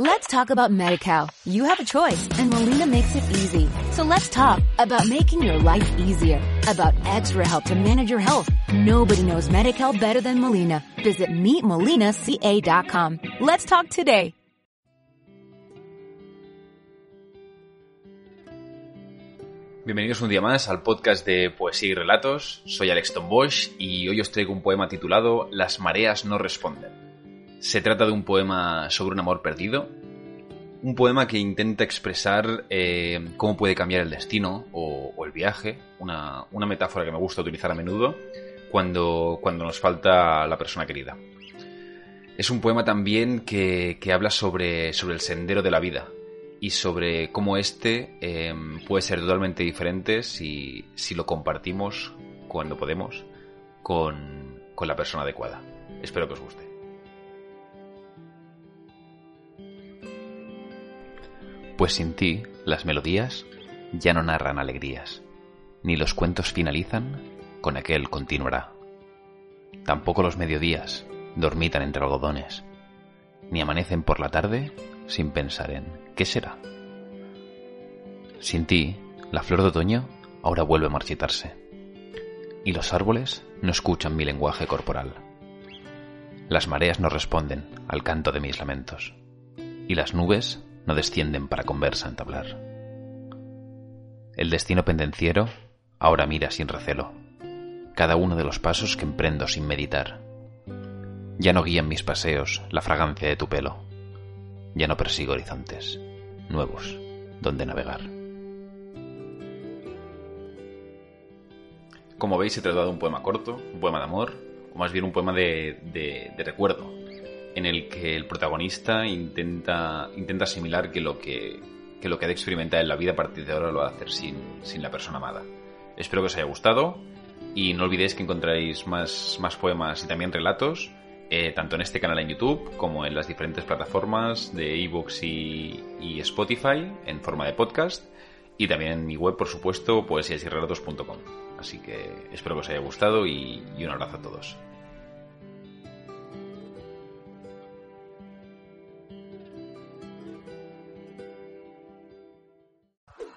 Let's talk about MediCal. You have a choice and Molina makes it easy. So let's talk about making your life easier, about extra help to manage your health. Nobody knows MediCal better than Molina. Visit meetmolinaca.com. Let's talk today. Bienvenidos un día más al podcast de Poesía y Relatos. Soy Alex Bosch y hoy os traigo un poema titulado Las mareas no responden. Se trata de un poema sobre un amor perdido, un poema que intenta expresar eh, cómo puede cambiar el destino o, el viaje, una, metáfora que me gusta utilizar a menudo cuando, cuando nos falta la persona querida. Es un poema también que, habla sobre, sobre, el sendero de la vida y sobre cómo éste eh, puede ser totalmente diferente si, si, lo compartimos cuando podemos con, con la persona adecuada. Espero que os guste. Pues sin ti las melodías ya no narran alegrías, ni los cuentos finalizan con aquel continuará. Tampoco los mediodías dormitan entre algodones, ni amanecen por la tarde sin pensar en ¿qué será? Sin ti, la flor de otoño ahora vuelve a marchitarse, y los árboles no escuchan mi lenguaje corporal. Las mareas no responden al canto de mis lamentos, y las nubes no descienden para conversa entablar. El destino pendenciero ahora mira sin recelo cada uno de los pasos que emprendo sin meditar. Ya no guían mis paseos la fragancia de tu pelo, ya no persigo horizontes nuevos donde navegar. Como veis, he tratado un poema corto, un poema de amor, o más bien un poema de, de recuerdo, en el que el protagonista intenta, intenta asimilar que lo que, lo que ha de experimentar en la vida a partir de ahora lo va a hacer sin, la persona amada. Espero que os haya gustado y no olvidéis que encontraréis más, más poemas y también relatos eh, tanto en este canal en YouTube como en las diferentes plataformas de ebooks y, y Spotify en forma de podcast y también en mi web, por supuesto, poesiasyrelatos.com. Así que espero que os haya gustado y un abrazo a todos.